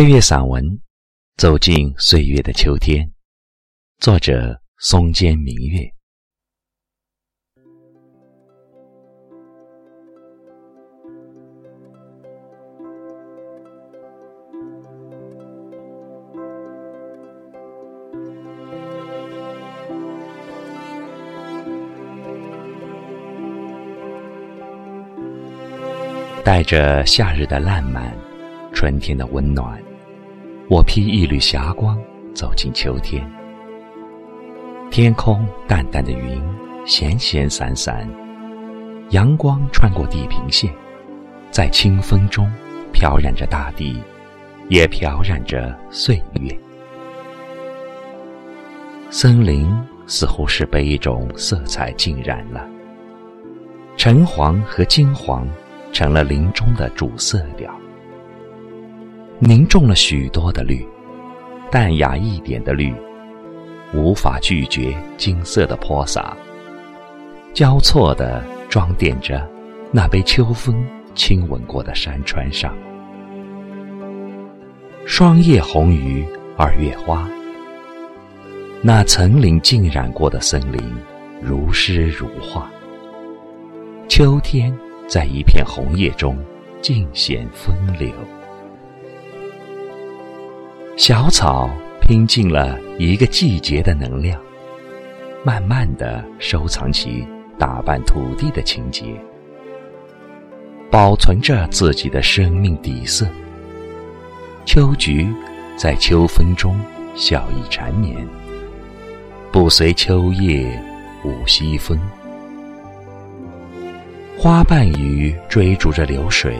配乐散文《走进岁月的秋天》，作者松间明月。带着夏日的烂漫，春天的温暖，我披一缕霞光走进秋天。天空淡淡的云，闲闲散散，阳光穿过地平线，在清风中飘染着大地，也飘染着岁月。森林似乎是被一种色彩浸染了，橙黄和金黄。成了林中的主色调，凝重了许多的绿，淡雅一点的绿，无法拒绝金色的泼洒，交错的装点着那被秋风亲吻过的山川上。霜叶红于二月花，那层林浸染过的森林，如诗如画。秋天。在一片红叶中，尽显风流。小草拼尽了一个季节的能量，慢慢的收藏起打扮土地的情节，保存着自己的生命底色。秋菊在秋风中笑意缠绵，不随秋叶舞西风。花瓣雨追逐着流水，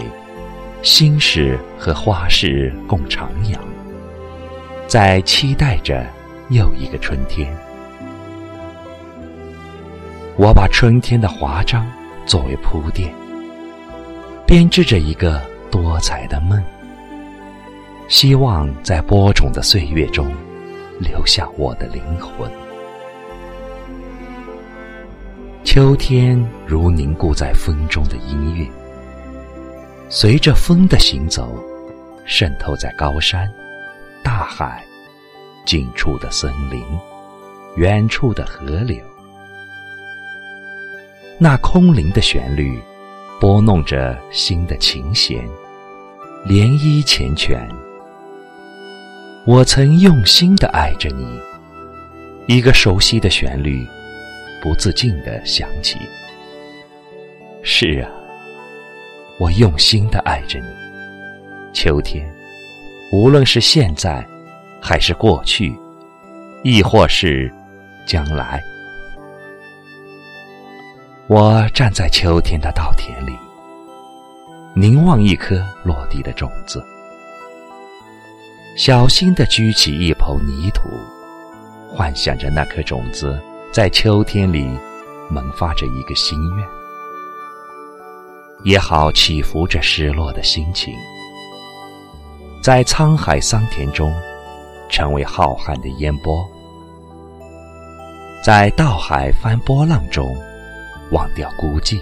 心事和花事共徜徉，在期待着又一个春天。我把春天的华章作为铺垫，编织着一个多彩的梦，希望在播种的岁月中留下我的灵魂。秋天如凝固在风中的音乐，随着风的行走，渗透在高山、大海、近处的森林、远处的河流。那空灵的旋律，拨弄着心的琴弦，涟漪缱绻。我曾用心的爱着你，一个熟悉的旋律。不自禁的想起，是啊，我用心的爱着你。秋天，无论是现在，还是过去，亦或是将来，我站在秋天的稻田里，凝望一颗落地的种子，小心的掬起一捧泥土，幻想着那颗种子。在秋天里，萌发着一个心愿，也好起伏着失落的心情，在沧海桑田中，成为浩瀚的烟波，在道海翻波浪中，忘掉孤寂，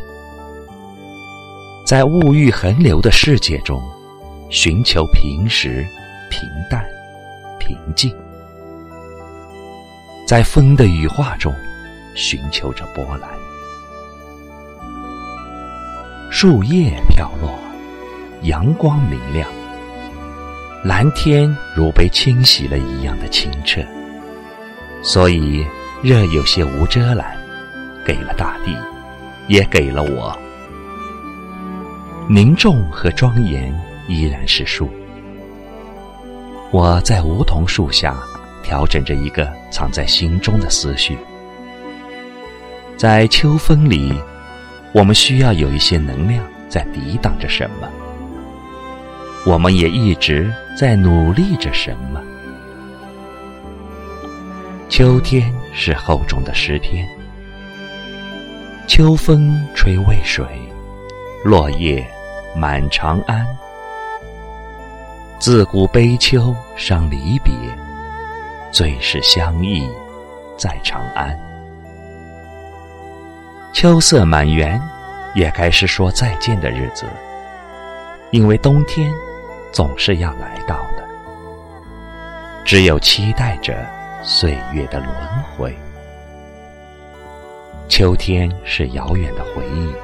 在物欲横流的世界中，寻求平实、平淡、平静。在风的羽化中，寻求着波澜。树叶飘落，阳光明亮，蓝天如被清洗了一样的清澈。所以，热有些无遮拦，给了大地，也给了我。凝重和庄严依然是树。我在梧桐树下。调整着一个藏在心中的思绪，在秋风里，我们需要有一些能量在抵挡着什么，我们也一直在努力着什么。秋天是厚重的诗篇，秋风吹渭水，落叶满长安。自古悲秋伤离别。最是相忆在长安，秋色满园，也该是说再见的日子。因为冬天总是要来到的。只有期待着岁月的轮回。秋天是遥远的回忆，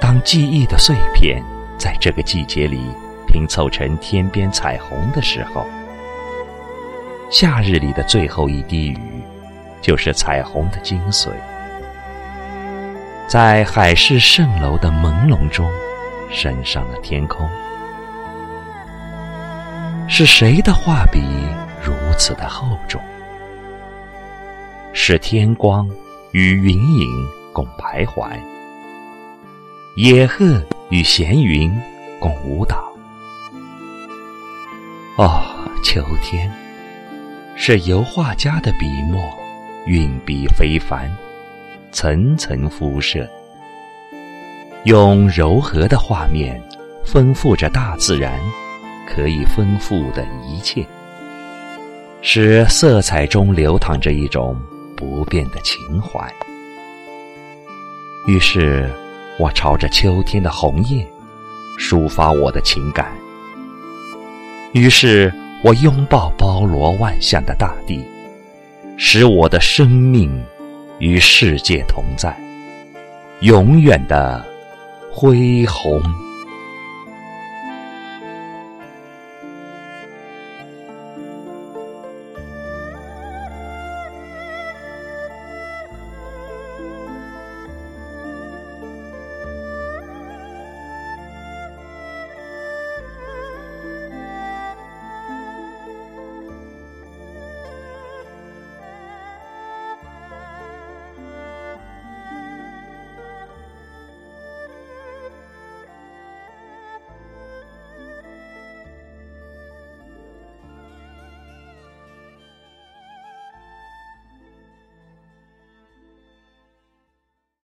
当记忆的碎片在这个季节里拼凑成天边彩虹的时候，夏日里的最后一滴雨，就是彩虹的精髓。在海市蜃楼的朦胧中，升上了天空。是谁的画笔如此的厚重？是天光与云影共徘徊，野鹤与闲云共舞蹈。哦，秋天，是油画家的笔墨，运笔非凡。层层辐射，用柔和的画面丰富着大自然可以丰富的一切，使色彩中流淌着一种不变的情怀。于是，我朝着秋天的红叶抒发我的情感；于是我拥抱包罗万象的大地，使我的生命。与世界同在，永远的恢宏。